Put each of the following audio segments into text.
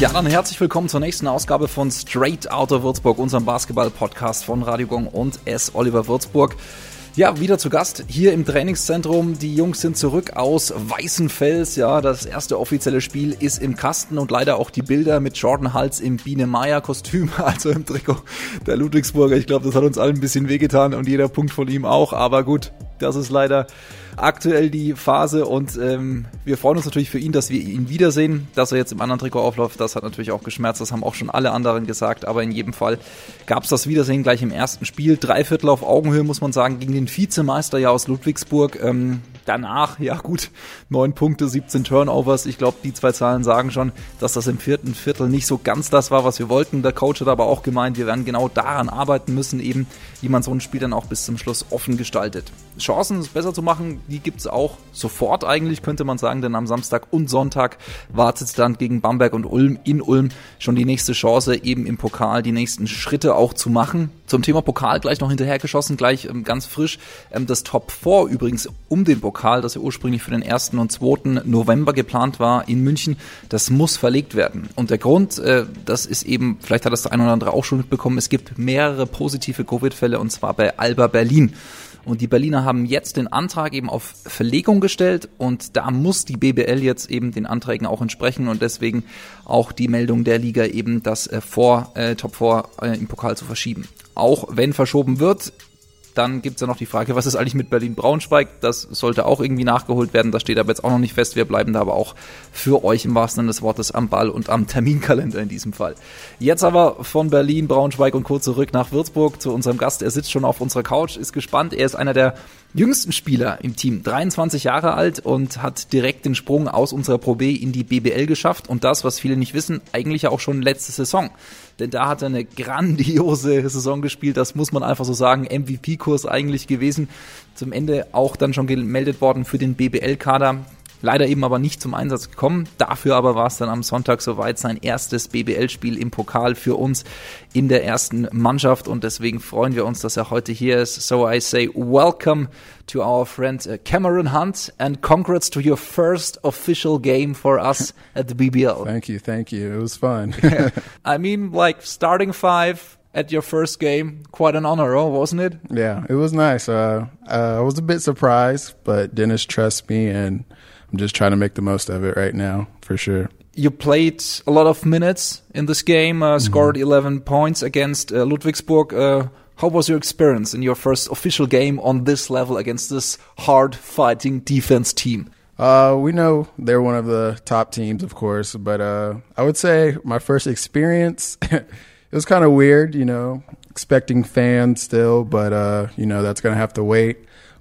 Ja, dann herzlich willkommen zur nächsten Ausgabe von Straight Outta Würzburg, unserem Basketball-Podcast von Radio Gong und S. Oliver Würzburg. Ja, wieder zu Gast hier im Trainingszentrum. Die Jungs sind zurück aus Weißenfels. Ja, das erste offizielle Spiel ist im Kasten und leider auch die Bilder mit Jordan Hals im Biene Meier Kostüm, also im Trikot der Ludwigsburger. Ich glaube, das hat uns allen ein bisschen wehgetan und jeder Punkt von ihm auch. Aber gut, das ist leider aktuell die Phase und ähm, wir freuen uns natürlich für ihn, dass wir ihn wiedersehen. Dass er jetzt im anderen Trikot aufläuft, das hat natürlich auch geschmerzt, das haben auch schon alle anderen gesagt, aber in jedem Fall gab es das Wiedersehen gleich im ersten Spiel. Drei Viertel auf Augenhöhe, muss man sagen, gegen den Vizemeister ja aus Ludwigsburg. Ähm, danach, ja gut, neun Punkte, 17 Turnovers. Ich glaube, die zwei Zahlen sagen schon, dass das im vierten Viertel nicht so ganz das war, was wir wollten. Der Coach hat aber auch gemeint, wir werden genau daran arbeiten müssen, eben, wie man so ein Spiel dann auch bis zum Schluss offen gestaltet. Chancen, es besser zu machen, die gibt es auch sofort eigentlich, könnte man sagen, denn am Samstag und Sonntag wartet dann gegen Bamberg und Ulm in Ulm schon die nächste Chance, eben im Pokal die nächsten Schritte auch zu machen. Zum Thema Pokal gleich noch hinterhergeschossen, gleich ähm, ganz frisch. Ähm, das Top 4 übrigens um den Pokal, das ja ursprünglich für den 1. und 2. November geplant war in München, das muss verlegt werden. Und der Grund, äh, das ist eben, vielleicht hat das der eine oder andere auch schon mitbekommen, es gibt mehrere positive Covid-Fälle und zwar bei Alba Berlin. Und die Berliner haben jetzt den Antrag eben auf Verlegung gestellt und da muss die BBL jetzt eben den Anträgen auch entsprechen und deswegen auch die Meldung der Liga eben, das äh, vor äh, Top 4 äh, im Pokal zu verschieben. Auch wenn verschoben wird, dann gibt es ja noch die Frage, was ist eigentlich mit Berlin-Braunschweig? Das sollte auch irgendwie nachgeholt werden. Das steht aber jetzt auch noch nicht fest. Wir bleiben da aber auch für euch im wahrsten Sinne des Wortes am Ball und am Terminkalender in diesem Fall. Jetzt aber von Berlin, Braunschweig und kurz zurück nach Würzburg zu unserem Gast. Er sitzt schon auf unserer Couch, ist gespannt. Er ist einer der jüngsten Spieler im Team, 23 Jahre alt und hat direkt den Sprung aus unserer Pro B in die BBL geschafft und das, was viele nicht wissen, eigentlich auch schon letzte Saison. Denn da hat er eine grandiose Saison gespielt, das muss man einfach so sagen, MVP-Kurs eigentlich gewesen. Zum Ende auch dann schon gemeldet worden für den BBL-Kader. Leider eben aber nicht zum Einsatz gekommen. Dafür aber war es dann am Sonntag soweit sein erstes BBL-Spiel im Pokal für uns in der ersten Mannschaft und deswegen freuen wir uns, dass er heute hier ist. So I say welcome to our friend uh, Cameron Hunt and congrats to your first official game for us at the BBL. Thank you, thank you. It was fun. I mean, like starting five, at your first game. Quite an honor, oh, wasn't it? Yeah, it was nice. Uh, uh, I was a bit surprised, but Dennis trusts me, and I'm just trying to make the most of it right now, for sure. You played a lot of minutes in this game, uh, scored mm -hmm. 11 points against uh, Ludwigsburg. Uh, how was your experience in your first official game on this level against this hard fighting defense team? Uh, we know they're one of the top teams, of course, but uh, I would say my first experience, it was kind of weird, you know, expecting fans still, but uh, you know that's gonna have to wait.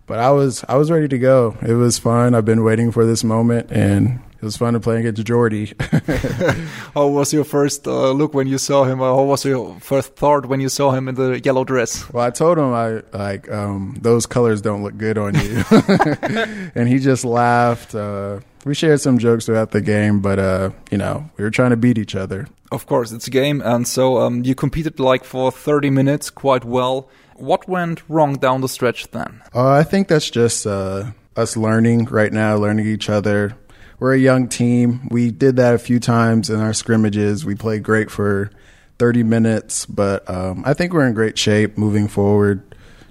But I was I was ready to go. It was fun. I've been waiting for this moment, and it was fun to play against Jordy. how was your first uh, look when you saw him? How was your first thought when you saw him in the yellow dress? Well, I told him I like um, those colors don't look good on you, and he just laughed. Uh, we shared some jokes throughout the game, but uh, you know we were trying to beat each other. Of course, it's a game, and so um, you competed like for 30 minutes quite well what went wrong down the stretch then? Uh, I think that's just uh, us learning right now, learning each other. We're a young team. We did that a few times in our scrimmages. We played great for 30 minutes, but um, I think we're in great shape moving forward.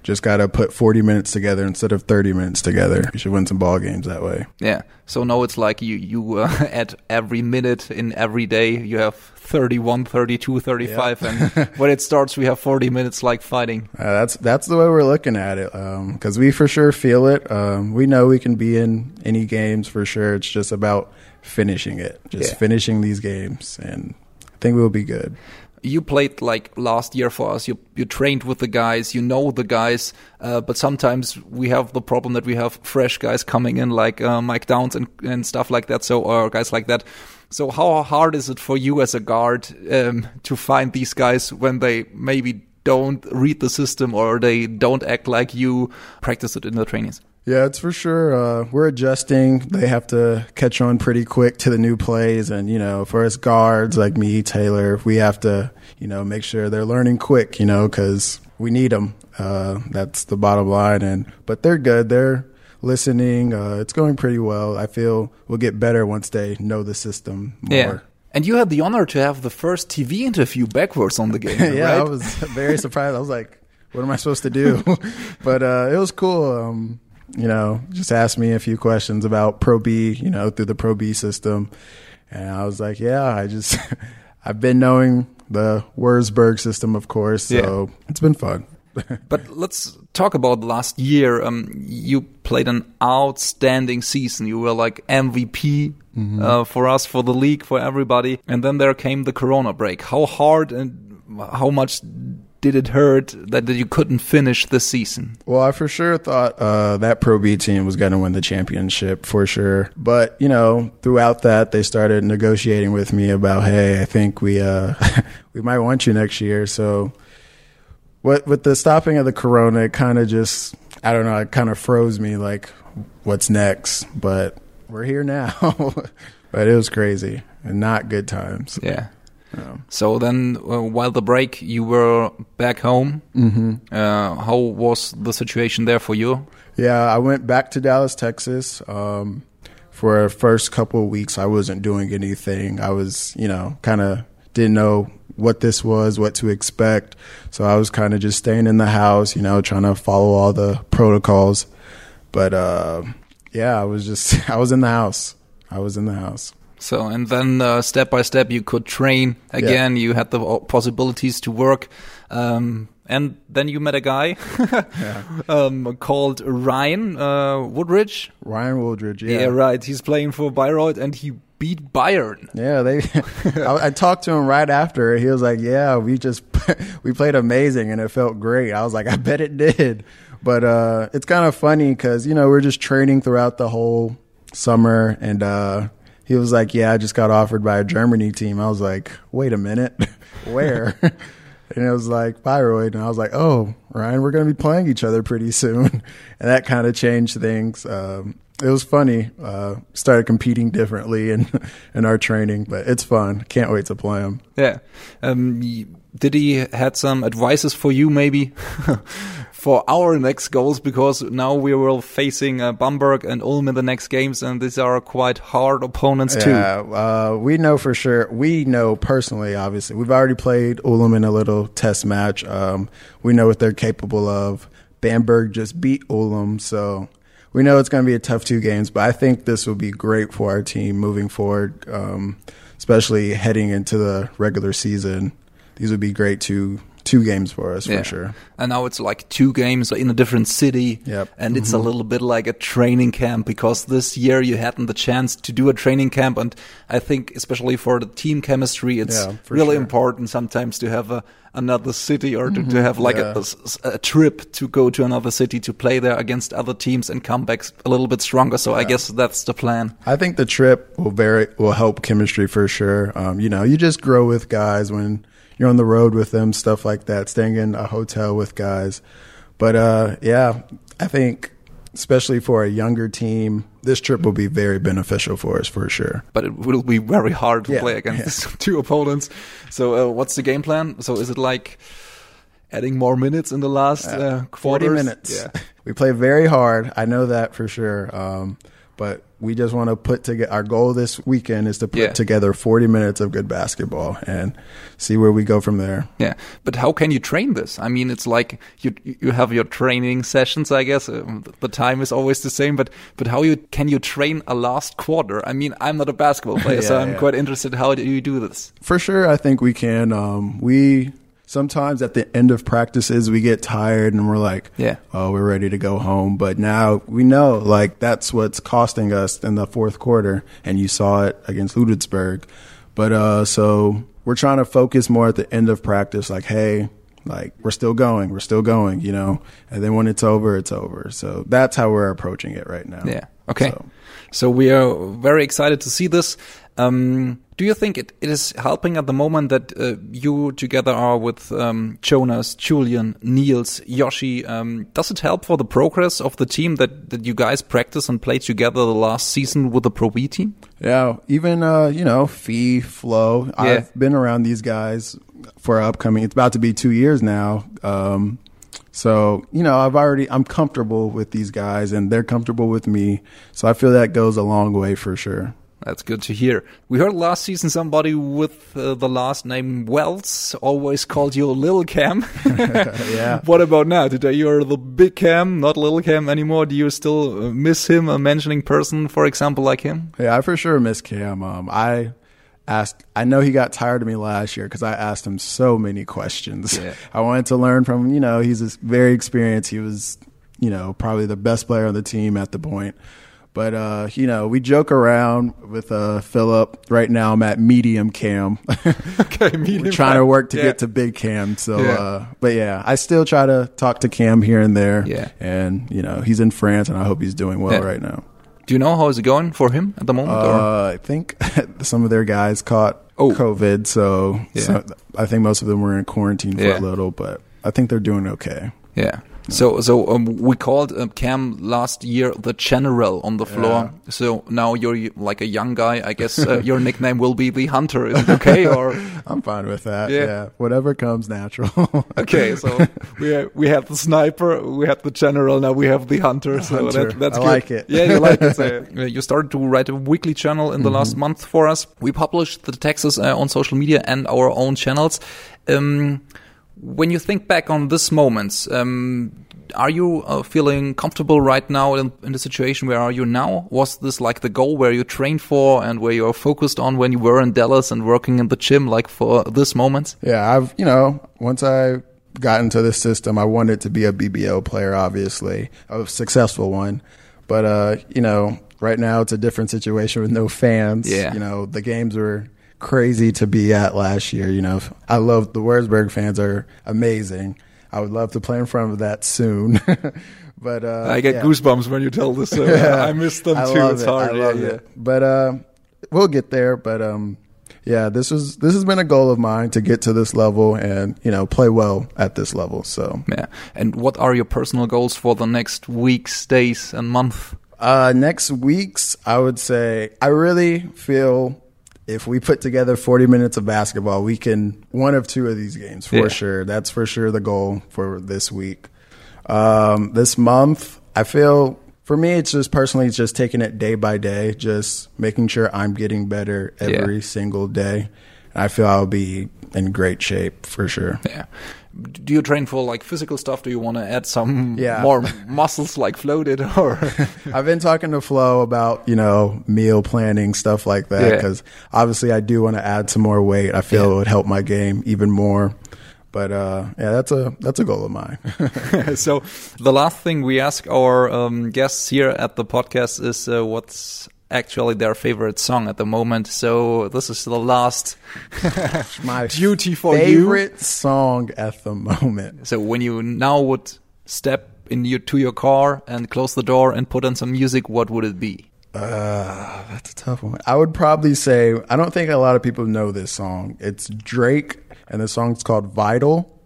Just got to put 40 minutes together instead of 30 minutes together. You should win some ball games that way. Yeah. So now it's like you you uh, at every minute in every day you have 31, 32, 35 yeah. and when it starts we have 40 minutes like fighting. Uh, that's that's the way we're looking at it because um, we for sure feel it. Um, we know we can be in any games for sure. It's just about finishing it. Just yeah. finishing these games and I think we'll be good you played like last year for us. You you trained with the guys, you know the guys, uh, but sometimes we have the problem that we have fresh guys coming in like uh, Mike Downs and and stuff like that. So or guys like that. So how hard is it for you as a guard um, to find these guys when they maybe don't read the system or they don't act like you practice it in the trainings? Yeah, it's for sure. Uh, we're adjusting. They have to catch on pretty quick to the new plays. And, you know, for us guards like me, Taylor, we have to, you know, make sure they're learning quick, you know, because we need them. Uh, that's the bottom line. And, but they're good. They're listening. Uh, it's going pretty well. I feel we'll get better once they know the system more. Yeah. And you had the honor to have the first TV interview backwards on the game. yeah, right? I was very surprised. I was like, "What am I supposed to do?" but uh, it was cool. Um, you know, just asked me a few questions about Pro B. You know, through the Pro B system, and I was like, "Yeah, I just I've been knowing the Wurzburg system, of course, so Yeah. it's been fun." But let's talk about last year. Um, you played an outstanding season. You were like MVP uh, for us, for the league, for everybody. And then there came the Corona break. How hard and how much did it hurt that, that you couldn't finish the season? Well, I for sure thought uh, that Pro B team was going to win the championship for sure. But you know, throughout that, they started negotiating with me about, hey, I think we uh, we might want you next year. So, what with the stopping of the Corona, it kind of just, I don't know, it kind of froze me. Like, what's next? But we're here now. but it was crazy and not good times. Yeah. So then, uh, while the break, you were back home. Mm-hmm. Uh, how was the situation there for you? Yeah, I went back to Dallas, Texas. Um, for the first couple of weeks, I wasn't doing anything. I was, you know, kind of didn't know what this was, what to expect. So I was kind of just staying in the house, you know, trying to follow all the protocols. But uh, yeah, I was just, I was in the house. I was in the house. So, and then uh, step by step, you could train again. You had the possibilities to work. Um, and then you met a guy um, called Ryan uh, Woolridge. Ryan Woolridge, Yeah. yeah. right. He's playing for Bayreuth and he beat Bayern. Yeah, they. I, I talked to him right after. He was like, "Yeah, we just we played amazing, and it felt great." I was like, "I bet it did." But uh, it's kind of funny because you know we're just training throughout the whole summer, and uh, he was like, "Yeah, I just got offered by a Germany team." I was like, "Wait a minute, where?" and it was like Bayreuth, and I was like, "Oh, Ryan, we're going to be playing each other pretty soon," and that kind of changed things. Um, it was funny. Uh, started competing differently in in our training, but it's fun. Can't wait to play him. Yeah. Um, did he had some advices for you maybe for our next goals? Because now we will facing uh, Bamberg and Ulm in the next games, and these are quite hard opponents too. Yeah, uh, we know for sure. We know personally, obviously. We've already played Ulm in a little test match. Um, we know what they're capable of. Bamberg just beat Ulm, so we know it's going to be a tough two games. But I think this will be great for our team moving forward, um, especially heading into the regular season. These would be great two two games for us Yeah. for sure. And now it's like two games in a different city. Yep. And it's a little bit like a training camp because this year you hadn't the chance to do a training camp. And I think especially for the team chemistry, it's Yeah, really sure. important sometimes to have a, another city or to, to have like Yeah. a, a- a trip to go to another city to play there against other teams and come back a little bit stronger. So I guess that's the plan. I think the trip will very will help chemistry for sure. Um, you know, you just grow with guys when you're on the road with them, stuff like that. Staying in a hotel with guys, but uh, yeah, I think especially for a younger team, this trip will be very beneficial for us for sure. But it will be very hard to Yeah, play against two opponents. So uh, what's the game plan? So is it like adding more minutes in the last uh, Forty quarters? minutes. Yeah. We play very hard. I know that for sure. Um, but we just want to put together. Our goal this weekend is to put Yeah. together 40 minutes of good basketball and see where we go from there. Yeah, but how can you train this? I mean, it's like you you have your training sessions. I guess um, the time is always the same, but but how you can you train a last quarter? I mean, I'm not a basketball player, so I'm yeah. quite interested. How do you do this? For sure, I think we can. Um, we sometimes at the end of practices we get tired and we're like, Yeah. oh, we're ready to go home. But now we know like that's what's costing us in the fourth quarter, and you saw it against Ludwigsburg. But uh, so we're trying to focus more at the end of practice, like, hey. Like we're still going, we're still going, you know. And then when it's over, it's over. So that's how we're approaching it right now. Yeah. Okay. So- So, we are very excited to see this. Um, do you think it, it is helping at the moment that uh, you together are with um, Jonas, Julian, Niels, Yoshi? Um, does it help for the progress of the team that, that you guys practice and play together the last season with the Pro B team? Yeah, even uh, you know, Fee, Flo. Yeah. I've been around these guys for upcoming. It's about to be two years now. Um, so you know, I've already I'm comfortable with these guys, and they're comfortable with me. So I feel that goes a long way for sure. That's good to hear. We heard last season somebody with uh, the last name Wells always called you Lil Cam. yeah. What about now? Today you're the big Cam, not Lil Cam anymore. Do you still uh, miss him, a mentioning person, for example, like him? Yeah, I for sure miss Cam. Um, I asked, I know he got tired of me last year because I asked him so many questions. Yeah. I wanted to learn from him. You know, he's very experienced. He was, you know, probably the best player on the team at the point. But uh, you know, we joke around with uh, Philip. Right now, I'm at medium cam. okay, medium We're trying to work to Yeah. get to big cam. So, Yeah. uh, but yeah, I still try to talk to Cam here and there. Yeah. and you know, he's in France, and I hope he's doing well Yeah. right now. Do you know how is it going for him at the moment? or? Uh, I think some of their guys caught Oh. COVID, so, so I think most of them were in quarantine for a little, but I think they're doing okay. Yeah. So so um, we called uh, Cam last year the general on the floor. So now you're like a young guy. I guess uh, your nickname will be the hunter. Is it okay or I'm fine with that. Yeah. Yeah, whatever comes natural. okay? So we ha- we had the sniper, we had the general. Now we have the hunter. So Hunter. That, that's I good. like it. Yeah, you like it. So, uh, you started to write a weekly channel in the last Mm-hmm. month for us. We published the texts uh, on social media and our own channels. Um, when you think back on this moment, um, are you uh, feeling comfortable right now in, in the situation where are you now? Was this like the goal where you trained for and where you're focused on when you were in Dallas and working in the gym, like for this moment? Yeah, I've you know once I got into this system, I wanted to be a BBL player, obviously a successful one. But uh, you know, right now it's a different situation with no fans. Yeah. you know the games were crazy to be at last year. You know, I love the Wurzburg fans are amazing. I would love to play in front of that soon. but uh, I get yeah. goosebumps when you tell this. So I miss them I too. it's it. hard. I yeah, love yeah. it. But uh, we'll get there. But um, yeah, this was this has been a goal of mine to get to this level and you know play well at this level. So Yeah. And what are your personal goals for the next weeks, days, and month? uh, next week's, I would say I really feel. If we put together 40 minutes of basketball, we can one of two of these games for Yeah. sure. That's for sure the goal for this week. Um, this month, I feel for me, it's just personally, it's just taking it day by day, just making sure I'm getting better every single day. And I feel I'll be in great shape for sure. Yeah. Do you train for like physical stuff? Do you want to add some Yeah. more muscles like floated or? I've been talking to Flo about, you know, meal planning, stuff like that, Yeah. because obviously I do want to add some more weight. I feel Yeah. it would help my game even more. But uh, yeah, that's a that's a goal of mine. so the last thing we ask our um, guests here at the podcast is uh, what's actually their favorite song at the moment. So this is the last my duty for you. favorite song at the moment. So when you now would step in your, to your car and close the door and put on some music, what would it be? Uh, that's a tough one. I would probably say I don't think a lot of people know this song. It's Drake, and the song's called "Vital."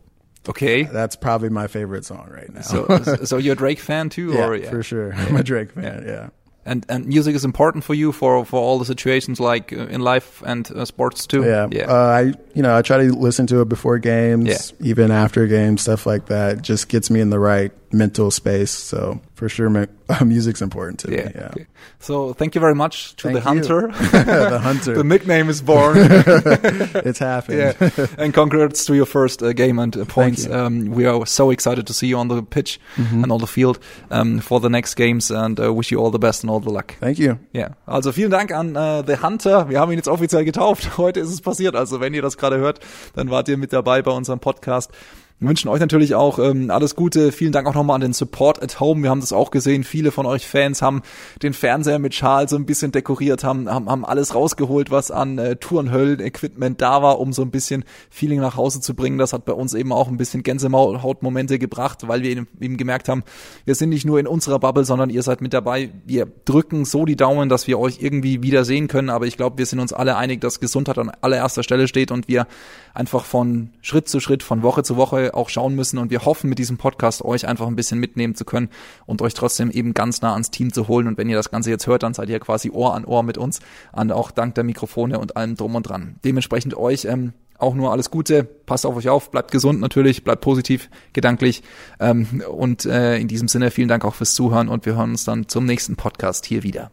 Okay. That's probably my favorite song right now. So, so you're a Drake fan too, yeah, or for sure, I'm a Drake fan. Yeah. And and music is important for you for for all the situations like uh, in life and uh, sports too. Yeah, yeah. Uh, I you know I try to listen to it before games, even after games, stuff like that. It just gets me in the right mental space. So for sure, mu- music's important to yeah. me. Yeah, Okay. So thank you very much to Thank the hunter. the hunter. the nickname is born. it's happened. yeah. And congrats to your first uh, game and uh, points. Um, we are so excited to see you on the pitch Mm-hmm. and on the field um, for the next games and uh, wish you all the best and all the luck. Thank you. Yeah. also vielen Dank an äh, The Hunter. Wir haben ihn jetzt offiziell getauft. Heute ist es passiert. Also wenn ihr das gerade hört, dann wart ihr mit dabei bei unserem Podcast. Wünschen euch natürlich auch ähm, alles Gute. Vielen Dank auch nochmal an den Support at Home. Wir haben das auch gesehen. Viele von euch Fans haben den Fernseher mit Schal so ein bisschen dekoriert, haben, haben, haben alles rausgeholt, was an äh, Tourenhöllen-Equipment da war, um so ein bisschen Feeling nach Hause zu bringen. Das hat bei uns eben auch ein bisschen Gänsehautmomente gebracht, weil wir eben, gemerkt haben, wir sind nicht nur in unserer Bubble, sondern ihr seid mit dabei. Wir drücken so die Daumen, dass wir euch irgendwie wieder sehen können. Aber ich glaube, wir sind uns alle einig, dass Gesundheit an allererster Stelle steht und wir einfach von Schritt zu Schritt, von Woche zu Woche auch schauen müssen. Und wir hoffen mit diesem Podcast euch einfach ein bisschen mitnehmen zu können und euch trotzdem eben ganz nah ans Team zu holen. Und wenn ihr das Ganze jetzt hört, dann seid ihr quasi Ohr an Ohr mit uns, an auch dank der Mikrofone und allem drum und dran. Dementsprechend euch ähm, auch nur alles Gute, passt auf euch auf, bleibt gesund natürlich, bleibt positiv, gedanklich ähm, und äh, in diesem Sinne vielen Dank auch fürs Zuhören und wir hören uns dann zum nächsten Podcast hier wieder.